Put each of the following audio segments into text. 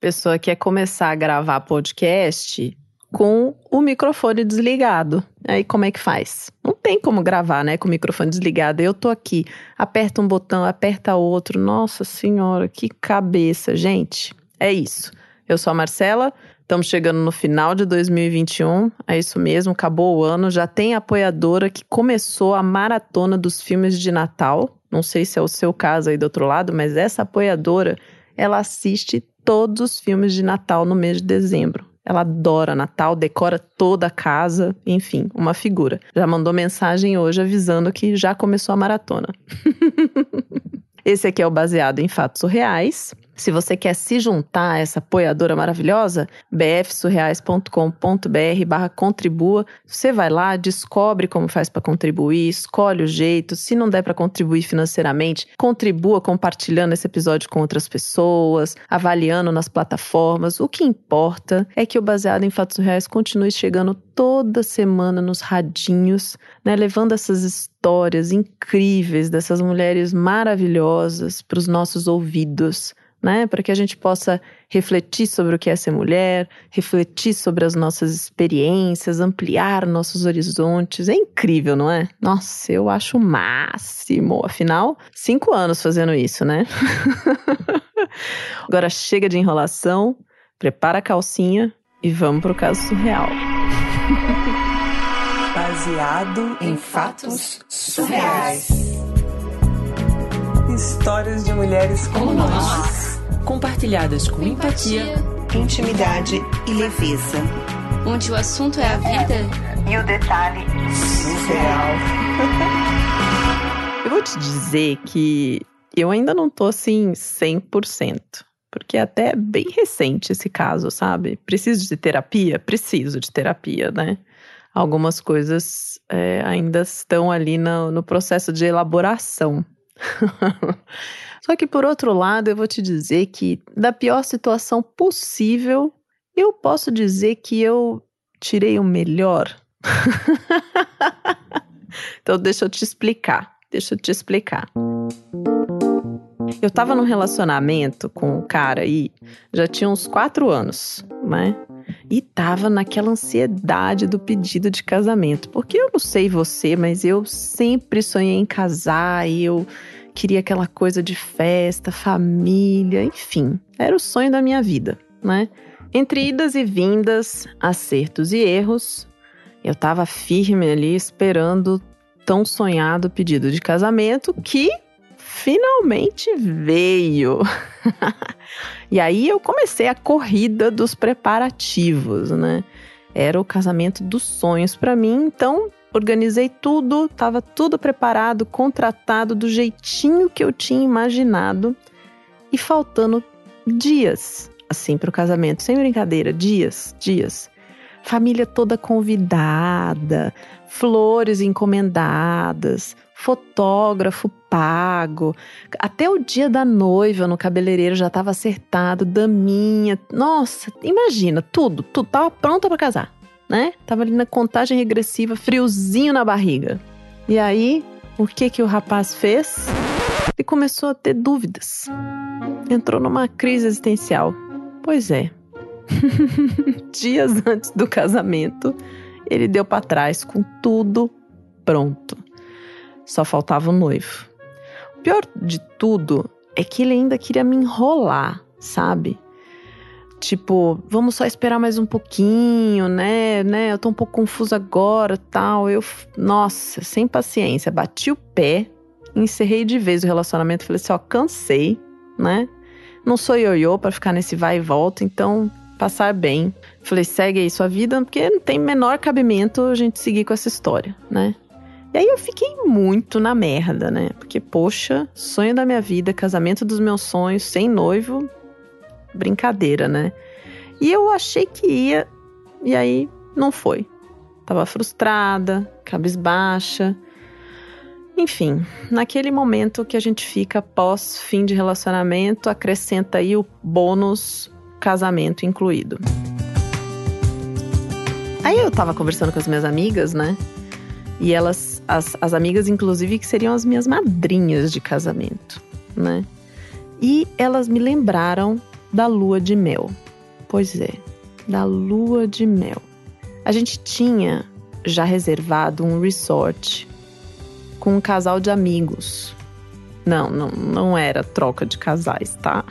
pessoa quer começar a gravar podcast com o microfone desligado. Aí como é que faz? Não tem como gravar, né, com o microfone desligado. Eu tô aqui, aperta um botão, aperta outro. Nossa senhora, que cabeça, gente. É isso. Eu sou a Marcela, estamos chegando no final de 2021. É isso mesmo, acabou o ano, já tem apoiadora que começou a maratona dos filmes de Natal. Não sei se é o seu caso aí do outro lado, mas essa apoiadora, ela assiste todos os filmes de Natal no mês de dezembro. Ela adora Natal, decora toda a casa, enfim, uma figura. Já mandou mensagem hoje avisando que já começou a maratona. Esse aqui é o baseado em fatos reais. Se você quer se juntar a essa apoiadora maravilhosa, bfsurreais.com.br barra contribua. Você vai lá, descobre como faz para contribuir, escolhe o jeito. Se não der para contribuir financeiramente, contribua compartilhando esse episódio com outras pessoas, avaliando nas plataformas. O que importa é que o Baseado em Fatos Reais continue chegando toda semana nos radinhos, né, levando essas histórias incríveis dessas mulheres maravilhosas para os nossos ouvidos né? Para que a gente possa refletir sobre o que é ser mulher, refletir sobre as nossas experiências, ampliar nossos horizontes. É incrível, não é? Nossa, eu acho o máximo. Afinal, cinco anos fazendo isso, né? Agora chega de enrolação, prepara a calcinha e vamos pro caso surreal. Baseado em fatos surreais. Histórias de mulheres como nós compartilhadas com empatia, intimidade e leveza. Onde o assunto é a vida e o detalhe surreal. Eu vou te dizer que eu ainda não tô assim 100%. Porque é até bem recente esse caso, sabe? Preciso de terapia? Preciso de terapia, né? Algumas coisas é, ainda estão ali no, no processo de elaboração. Só que por outro lado, eu vou te dizer que da pior situação possível, eu posso dizer que eu tirei o melhor. então deixa eu te explicar. Deixa eu te explicar. Eu tava num relacionamento com um cara aí, já tinha uns quatro anos, né? E tava naquela ansiedade do pedido de casamento. Porque eu não sei você, mas eu sempre sonhei em casar e eu queria aquela coisa de festa, família, enfim, era o sonho da minha vida, né? Entre idas e vindas, acertos e erros, eu estava firme ali esperando tão sonhado pedido de casamento que finalmente veio. e aí eu comecei a corrida dos preparativos, né? Era o casamento dos sonhos para mim, então organizei tudo, estava tudo preparado, contratado do jeitinho que eu tinha imaginado e faltando dias assim para o casamento, sem brincadeira, dias, dias. Família toda convidada, flores encomendadas, fotógrafo pago. Até o dia da noiva no cabeleireiro já estava acertado, daminha. Nossa, imagina, tudo, tudo tava pronta para casar né? Tava ali na contagem regressiva, friozinho na barriga. E aí, o que que o rapaz fez? Ele começou a ter dúvidas. Entrou numa crise existencial. Pois é. Dias antes do casamento, ele deu para trás com tudo pronto. Só faltava o noivo. O pior de tudo é que ele ainda queria me enrolar, sabe? Tipo, vamos só esperar mais um pouquinho, né? né? Eu tô um pouco confusa agora, tal. Eu, nossa, sem paciência, bati o pé, encerrei de vez o relacionamento, falei assim, ó, cansei, né? Não sou ioiô para ficar nesse vai e volta, então passar bem. Falei, segue aí sua vida, porque não tem menor cabimento a gente seguir com essa história, né? E aí eu fiquei muito na merda, né? Porque, poxa, sonho da minha vida, casamento dos meus sonhos, sem noivo, brincadeira, né? E eu achei que ia, e aí não foi. Tava frustrada, cabisbaixa. Enfim, naquele momento que a gente fica pós fim de relacionamento, acrescenta aí o bônus casamento incluído. Aí eu tava conversando com as minhas amigas, né? E elas, as, as amigas, inclusive, que seriam as minhas madrinhas de casamento, né? E elas me lembraram da lua de mel. Pois é, da lua de mel. A gente tinha já reservado um resort com um casal de amigos. Não, não, não era troca de casais, tá?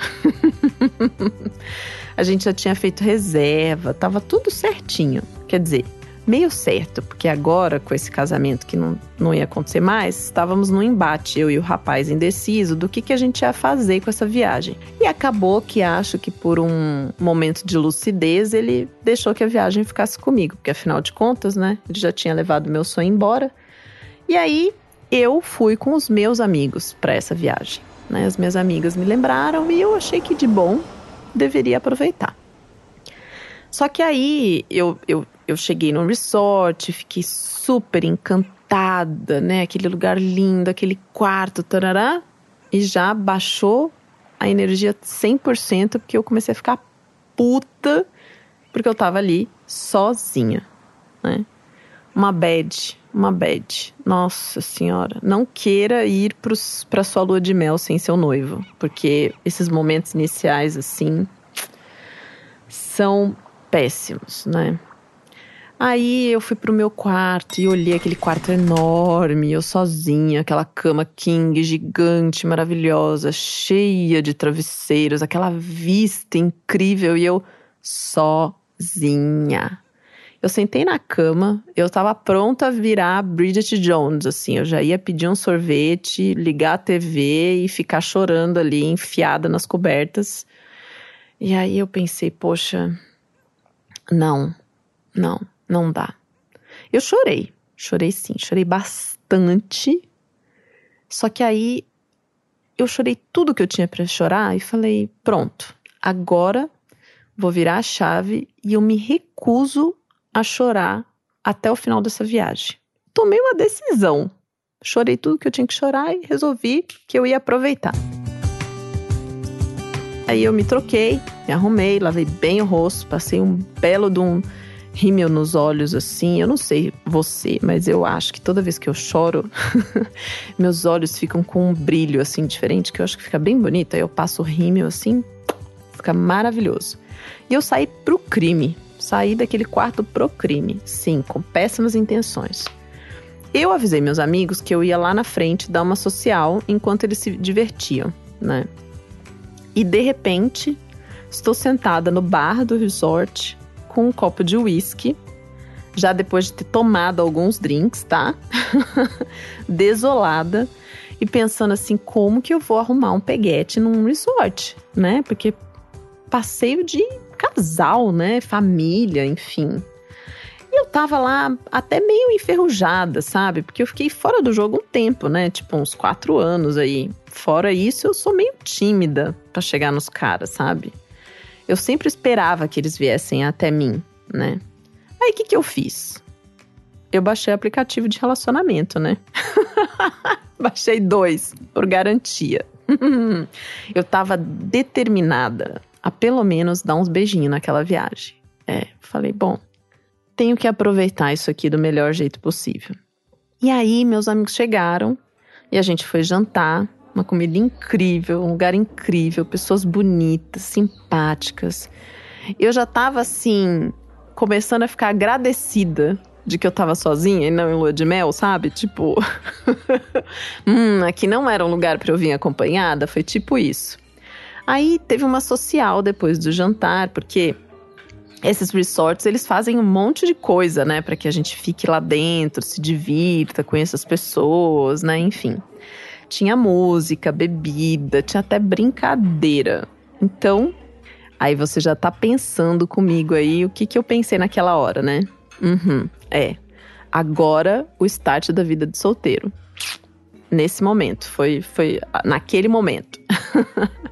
a gente já tinha feito reserva, tava tudo certinho. Quer dizer, meio certo, porque agora, com esse casamento que não, não ia acontecer mais, estávamos no embate, eu e o rapaz indeciso, do que, que a gente ia fazer com essa viagem. E acabou que acho que por um momento de lucidez, ele deixou que a viagem ficasse comigo, porque afinal de contas, né, ele já tinha levado meu sonho embora. E aí eu fui com os meus amigos para essa viagem. Né? As minhas amigas me lembraram e eu achei que de bom deveria aproveitar. Só que aí eu, eu, eu cheguei no resort, fiquei super encantada, né? Aquele lugar lindo, aquele quarto, tarará, e já baixou a energia 100% porque eu comecei a ficar puta porque eu tava ali sozinha, né? Uma bad, uma bad. Nossa senhora, não queira ir para sua lua de mel sem seu noivo, porque esses momentos iniciais assim são péssimos, né? Aí eu fui pro meu quarto e olhei aquele quarto enorme, eu sozinha, aquela cama king gigante, maravilhosa, cheia de travesseiros, aquela vista incrível e eu sozinha. Eu sentei na cama, eu tava pronta a virar Bridget Jones, assim. Eu já ia pedir um sorvete, ligar a TV e ficar chorando ali, enfiada nas cobertas. E aí eu pensei, poxa, não, não, não dá. Eu chorei, chorei sim, chorei bastante. Só que aí eu chorei tudo que eu tinha para chorar e falei: pronto, agora vou virar a chave e eu me recuso a chorar até o final dessa viagem. Tomei uma decisão. Chorei tudo que eu tinha que chorar e resolvi que eu ia aproveitar. Aí eu me troquei, me arrumei, lavei bem o rosto, passei um belo de um rímel nos olhos assim. Eu não sei você, mas eu acho que toda vez que eu choro, meus olhos ficam com um brilho assim diferente, que eu acho que fica bem bonito. Aí eu passo rímel assim, fica maravilhoso. E eu saí pro crime, sair daquele quarto pro crime, sim, com péssimas intenções. Eu avisei meus amigos que eu ia lá na frente dar uma social enquanto eles se divertiam, né? E de repente, estou sentada no bar do resort com um copo de uísque, já depois de ter tomado alguns drinks, tá? Desolada e pensando assim, como que eu vou arrumar um peguete num resort, né? Porque passeio de casal, né? Família, enfim. E eu tava lá até meio enferrujada, sabe? Porque eu fiquei fora do jogo um tempo, né? Tipo, uns quatro anos aí. Fora isso, eu sou meio tímida para chegar nos caras, sabe? Eu sempre esperava que eles viessem até mim, né? Aí o que, que eu fiz? Eu baixei aplicativo de relacionamento, né? baixei dois, por garantia. eu tava determinada a pelo menos dar uns beijinhos naquela viagem. É, falei, bom, tenho que aproveitar isso aqui do melhor jeito possível. E aí, meus amigos chegaram e a gente foi jantar. Uma comida incrível, um lugar incrível, pessoas bonitas, simpáticas. Eu já tava assim, começando a ficar agradecida de que eu tava sozinha e não em lua de mel, sabe? Tipo, hum, aqui não era um lugar para eu vir acompanhada, foi tipo isso. Aí teve uma social depois do jantar, porque esses resorts, eles fazem um monte de coisa, né, para que a gente fique lá dentro, se divirta, conheça as pessoas, né, enfim. Tinha música, bebida, tinha até brincadeira. Então, aí você já tá pensando comigo aí o que que eu pensei naquela hora, né? Uhum, é. Agora o start da vida de solteiro. Nesse momento, foi foi naquele momento.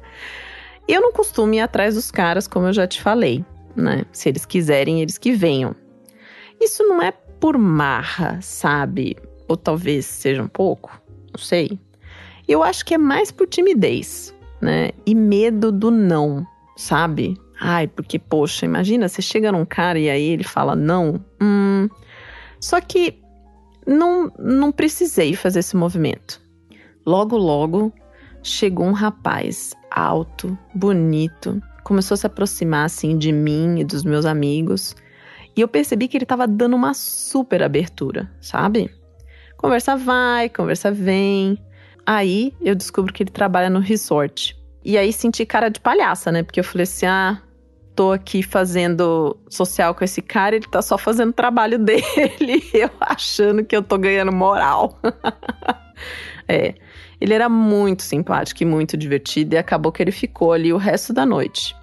Eu não costumo ir atrás dos caras, como eu já te falei, né? Se eles quiserem, eles que venham. Isso não é por marra, sabe? Ou talvez seja um pouco, não sei. Eu acho que é mais por timidez, né? E medo do não, sabe? Ai, porque, poxa, imagina, você chega num cara e aí ele fala não. Hum. Só que não, não precisei fazer esse movimento. Logo, logo, chegou um rapaz alto, bonito, começou a se aproximar assim de mim e dos meus amigos. E eu percebi que ele estava dando uma super abertura, sabe? Conversa vai, conversa vem. Aí eu descubro que ele trabalha no resort. E aí senti cara de palhaça, né? Porque eu falei assim: ah, tô aqui fazendo social com esse cara, ele tá só fazendo o trabalho dele, eu achando que eu tô ganhando moral. é. Ele era muito simpático e muito divertido e acabou que ele ficou ali o resto da noite.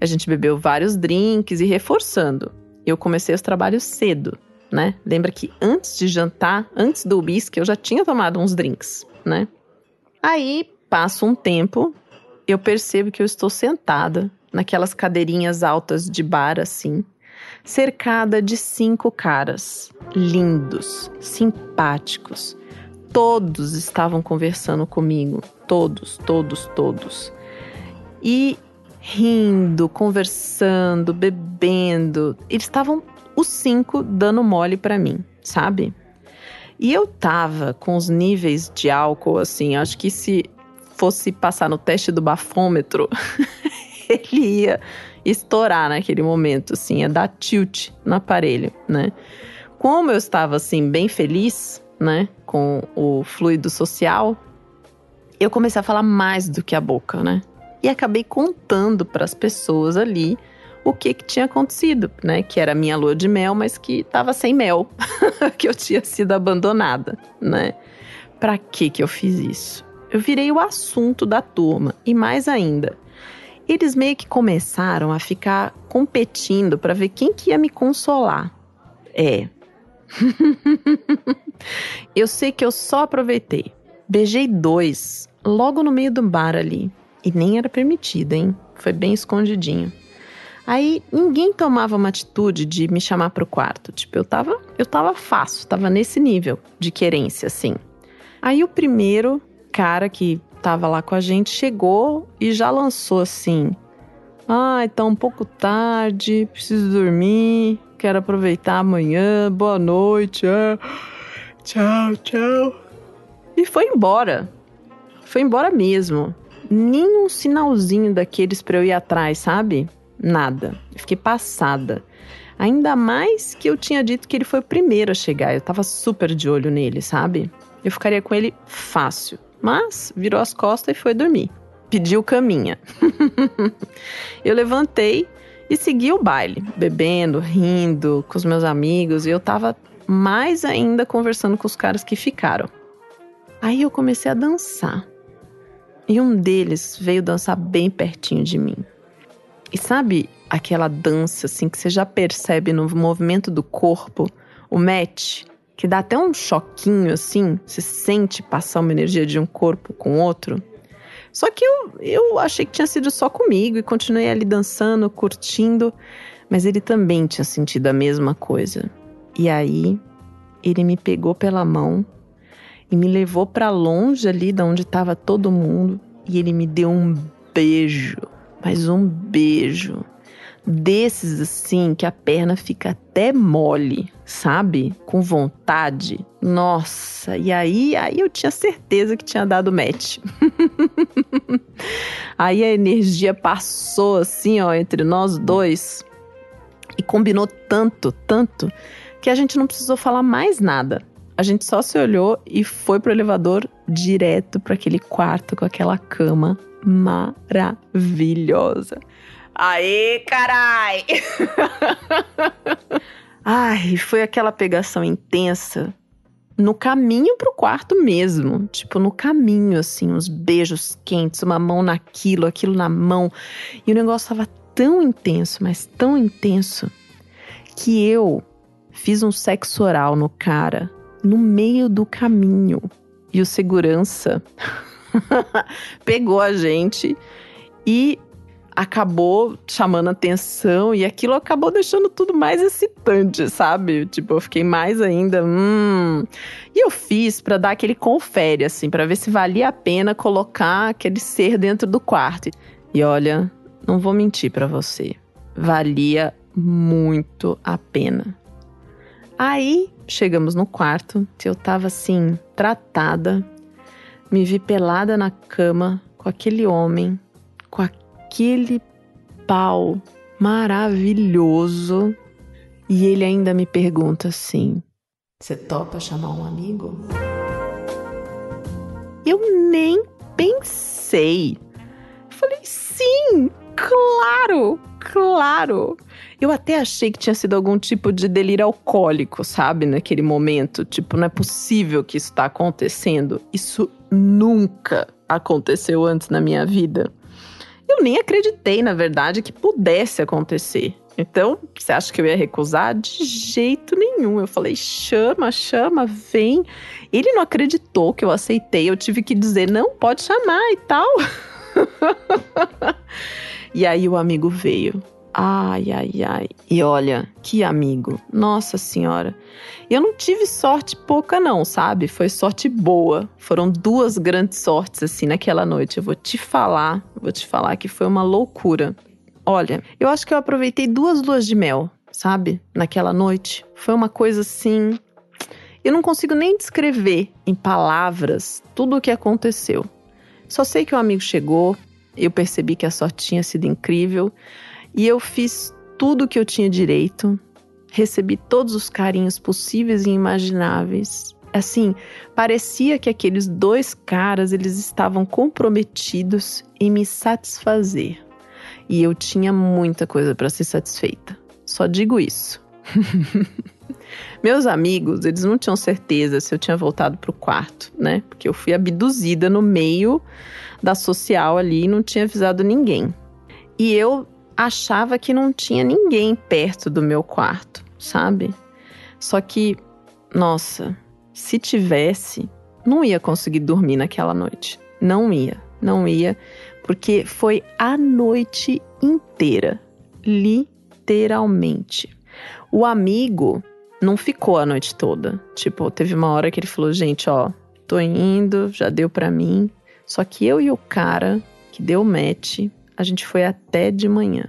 A gente bebeu vários drinks e reforçando. Eu comecei os trabalhos cedo, né? Lembra que antes de jantar, antes do uísque, eu já tinha tomado uns drinks, né? Aí passa um tempo, eu percebo que eu estou sentada naquelas cadeirinhas altas de bar assim, cercada de cinco caras lindos, simpáticos. Todos estavam conversando comigo, todos, todos, todos. E rindo, conversando, bebendo. Eles estavam os cinco dando mole para mim, sabe? E eu tava com os níveis de álcool assim, acho que se fosse passar no teste do bafômetro, ele ia estourar naquele momento, assim, ia dar tilt no aparelho, né? Como eu estava, assim, bem feliz, né, com o fluido social, eu comecei a falar mais do que a boca, né? E acabei contando para as pessoas ali o que, que tinha acontecido, né? Que era minha lua de mel, mas que estava sem mel, que eu tinha sido abandonada, né? Para que que eu fiz isso? Eu virei o assunto da turma e mais ainda, eles meio que começaram a ficar competindo para ver quem que ia me consolar. É. eu sei que eu só aproveitei. Beijei dois, logo no meio do bar ali. E nem era permitido, hein? Foi bem escondidinho. Aí ninguém tomava uma atitude de me chamar pro quarto. Tipo, eu tava, eu tava fácil, tava nesse nível de querência, assim. Aí o primeiro cara que tava lá com a gente chegou e já lançou assim: Ai, tá um pouco tarde, preciso dormir, quero aproveitar amanhã, boa noite, é. tchau, tchau. E foi embora. Foi embora mesmo. Nenhum sinalzinho daqueles pra eu ir atrás, sabe? Nada. Eu fiquei passada. Ainda mais que eu tinha dito que ele foi o primeiro a chegar. Eu tava super de olho nele, sabe? Eu ficaria com ele fácil mas virou as costas e foi dormir. Pediu caminha. eu levantei e segui o baile, bebendo, rindo com os meus amigos, e eu tava mais ainda conversando com os caras que ficaram. Aí eu comecei a dançar. E um deles veio dançar bem pertinho de mim. E sabe aquela dança assim que você já percebe no movimento do corpo, o match? que dá até um choquinho assim, você sente passar uma energia de um corpo com outro. Só que eu, eu achei que tinha sido só comigo e continuei ali dançando, curtindo, mas ele também tinha sentido a mesma coisa. E aí ele me pegou pela mão e me levou para longe ali da onde estava todo mundo e ele me deu um beijo, mas um beijo desses assim que a perna fica até mole, sabe? Com vontade. Nossa, e aí, aí eu tinha certeza que tinha dado match. aí a energia passou assim, ó, entre nós dois e combinou tanto, tanto que a gente não precisou falar mais nada. A gente só se olhou e foi pro elevador direto para aquele quarto com aquela cama maravilhosa. Aê, carai! Ai, foi aquela pegação intensa no caminho pro quarto mesmo. Tipo, no caminho, assim, uns beijos quentes, uma mão naquilo, aquilo na mão. E o negócio tava tão intenso, mas tão intenso, que eu fiz um sexo oral no cara no meio do caminho. E o segurança pegou a gente e acabou chamando atenção e aquilo acabou deixando tudo mais excitante, sabe? Tipo, eu fiquei mais ainda, hum. E eu fiz para dar aquele confere assim, para ver se valia a pena colocar aquele ser dentro do quarto. E olha, não vou mentir para você, valia muito a pena. Aí chegamos no quarto, eu tava assim, tratada, me vi pelada na cama com aquele homem, com aquele pau maravilhoso. E ele ainda me pergunta assim: Você topa chamar um amigo? Eu nem pensei. Falei: Sim, claro, claro. Eu até achei que tinha sido algum tipo de delírio alcoólico, sabe? Naquele momento. Tipo, não é possível que isso está acontecendo. Isso nunca aconteceu antes na minha vida. Eu nem acreditei, na verdade, que pudesse acontecer. Então, você acha que eu ia recusar? De jeito nenhum. Eu falei, chama, chama, vem. Ele não acreditou que eu aceitei. Eu tive que dizer, não, pode chamar e tal. e aí o amigo veio. Ai, ai, ai. E olha, que amigo. Nossa Senhora. Eu não tive sorte pouca, não, sabe? Foi sorte boa. Foram duas grandes sortes, assim, naquela noite. Eu vou te falar, vou te falar que foi uma loucura. Olha, eu acho que eu aproveitei duas luas de mel, sabe? Naquela noite. Foi uma coisa assim. Eu não consigo nem descrever em palavras tudo o que aconteceu. Só sei que o amigo chegou, eu percebi que a sorte tinha sido incrível. E eu fiz tudo o que eu tinha direito, recebi todos os carinhos possíveis e imagináveis. Assim, parecia que aqueles dois caras eles estavam comprometidos em me satisfazer. E eu tinha muita coisa para ser satisfeita. Só digo isso. Meus amigos, eles não tinham certeza se eu tinha voltado pro quarto, né? Porque eu fui abduzida no meio da social ali e não tinha avisado ninguém. E eu achava que não tinha ninguém perto do meu quarto, sabe? Só que, nossa, se tivesse, não ia conseguir dormir naquela noite. Não ia, não ia, porque foi a noite inteira, literalmente. O amigo não ficou a noite toda. Tipo, teve uma hora que ele falou: "Gente, ó, tô indo, já deu para mim". Só que eu e o cara que deu match, a gente foi até de manhã.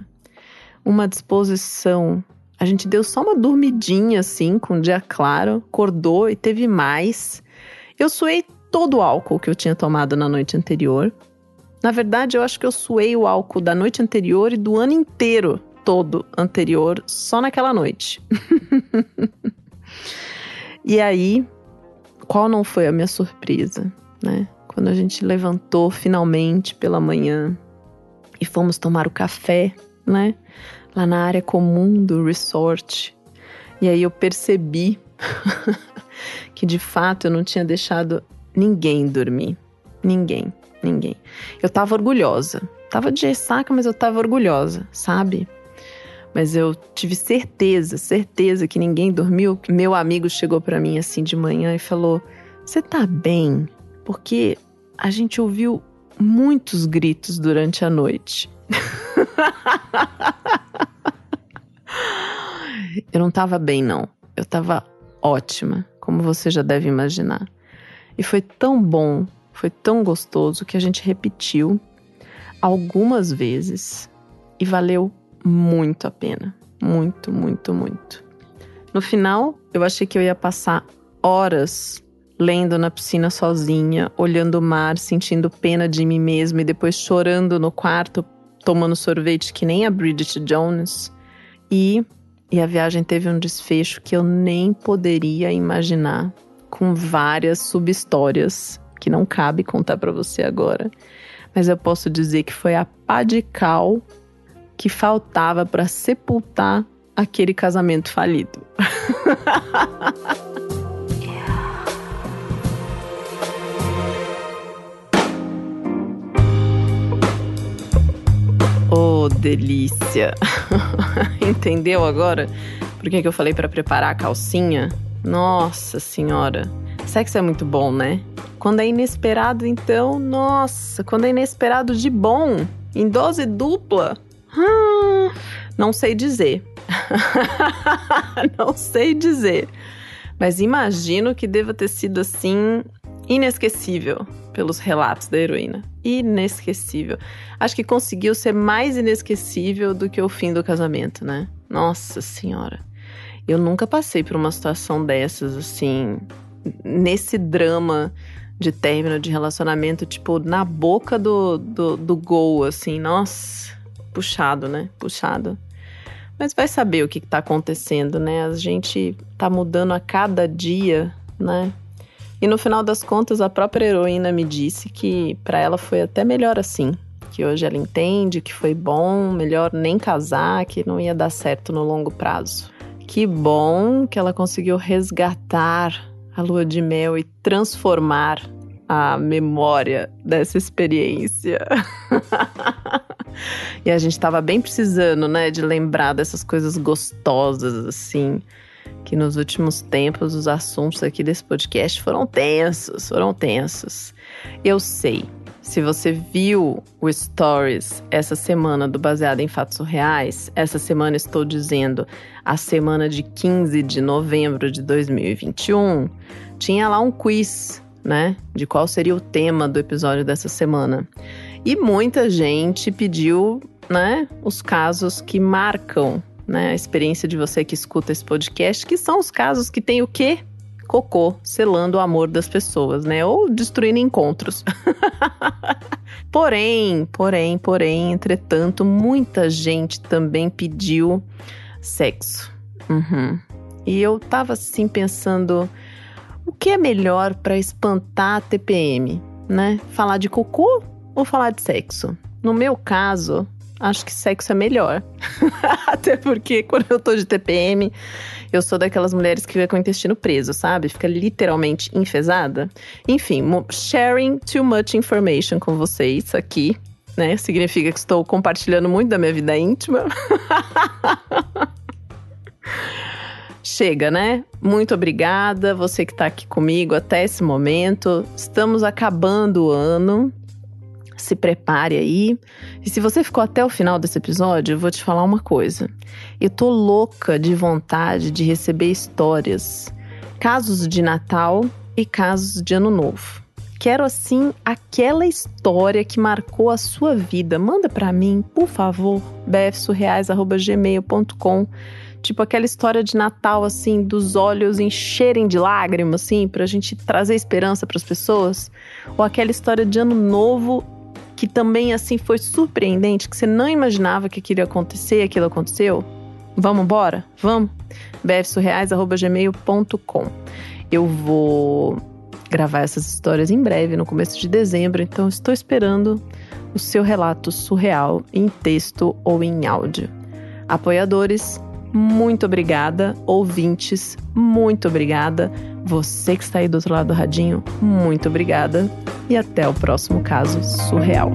Uma disposição. A gente deu só uma dormidinha assim, com um dia claro, acordou e teve mais. Eu suei todo o álcool que eu tinha tomado na noite anterior. Na verdade, eu acho que eu suei o álcool da noite anterior e do ano inteiro todo anterior, só naquela noite. e aí, qual não foi a minha surpresa, né? Quando a gente levantou finalmente pela manhã e fomos tomar o café, né? Lá na área comum do resort. E aí eu percebi que de fato eu não tinha deixado ninguém dormir. Ninguém, ninguém. Eu tava orgulhosa. Tava de ressaca, mas eu tava orgulhosa, sabe? Mas eu tive certeza, certeza que ninguém dormiu. Meu amigo chegou para mim assim de manhã e falou: "Você tá bem?" Porque a gente ouviu muitos gritos durante a noite. eu não tava bem, não. Eu tava ótima, como você já deve imaginar. E foi tão bom, foi tão gostoso que a gente repetiu algumas vezes e valeu muito a pena. Muito, muito, muito. No final, eu achei que eu ia passar horas lendo na piscina sozinha, olhando o mar, sentindo pena de mim mesma e depois chorando no quarto, tomando sorvete que nem a Bridget Jones. E, e a viagem teve um desfecho que eu nem poderia imaginar, com várias subhistórias que não cabe contar para você agora. Mas eu posso dizer que foi a pá de cal que faltava para sepultar aquele casamento falido. Delícia! Entendeu agora por que, que eu falei para preparar a calcinha? Nossa senhora! Sexo é muito bom, né? Quando é inesperado, então, nossa, quando é inesperado de bom, em dose dupla, hum, não sei dizer. não sei dizer. Mas imagino que deva ter sido assim inesquecível pelos relatos da heroína. Inesquecível. Acho que conseguiu ser mais inesquecível do que o fim do casamento, né? Nossa Senhora. Eu nunca passei por uma situação dessas, assim, nesse drama de término de relacionamento, tipo, na boca do, do, do gol, assim, nossa. puxado, né? Puxado. Mas vai saber o que está acontecendo, né? A gente tá mudando a cada dia, né? E no final das contas, a própria heroína me disse que para ela foi até melhor assim. Que hoje ela entende que foi bom, melhor nem casar, que não ia dar certo no longo prazo. Que bom que ela conseguiu resgatar a lua de mel e transformar a memória dessa experiência. e a gente estava bem precisando, né, de lembrar dessas coisas gostosas, assim, que nos últimos tempos os assuntos aqui desse podcast foram tensos, foram tensos. Eu sei, se você viu o Stories essa semana do Baseado em Fatos Reais, essa semana estou dizendo a semana de 15 de novembro de 2021, tinha lá um quiz né? De qual seria o tema do episódio dessa semana. E muita gente pediu, né, os casos que marcam, né, a experiência de você que escuta esse podcast, que são os casos que tem o quê? Cocô, selando o amor das pessoas, né? Ou destruindo encontros. porém, porém, porém, entretanto, muita gente também pediu sexo. Uhum. E eu tava assim pensando, o que é melhor para espantar a TPM, né? Falar de cocô ou falar de sexo? No meu caso, acho que sexo é melhor. Até porque quando eu tô de TPM, eu sou daquelas mulheres que fica com o intestino preso, sabe? Fica literalmente enfesada. Enfim, sharing too much information com vocês aqui, né? Significa que estou compartilhando muito da minha vida íntima. Chega, né? Muito obrigada, você que está aqui comigo até esse momento. Estamos acabando o ano. Se prepare aí. E se você ficou até o final desse episódio, eu vou te falar uma coisa. Eu tô louca de vontade de receber histórias, casos de Natal e casos de Ano Novo. Quero assim aquela história que marcou a sua vida. Manda para mim, por favor, bfsurreais@gmail.com Tipo aquela história de Natal, assim, dos olhos encherem de lágrimas, assim, pra gente trazer esperança para as pessoas. Ou aquela história de Ano Novo que também, assim, foi surpreendente, que você não imaginava que aquilo ia acontecer aquilo aconteceu. Vamos embora? Vamos? bfsurreais.gmail.com Eu vou gravar essas histórias em breve, no começo de dezembro, então estou esperando o seu relato surreal em texto ou em áudio. Apoiadores, muito obrigada. Ouvintes, muito obrigada. Você que está aí do outro lado do radinho, muito obrigada. E até o próximo caso surreal.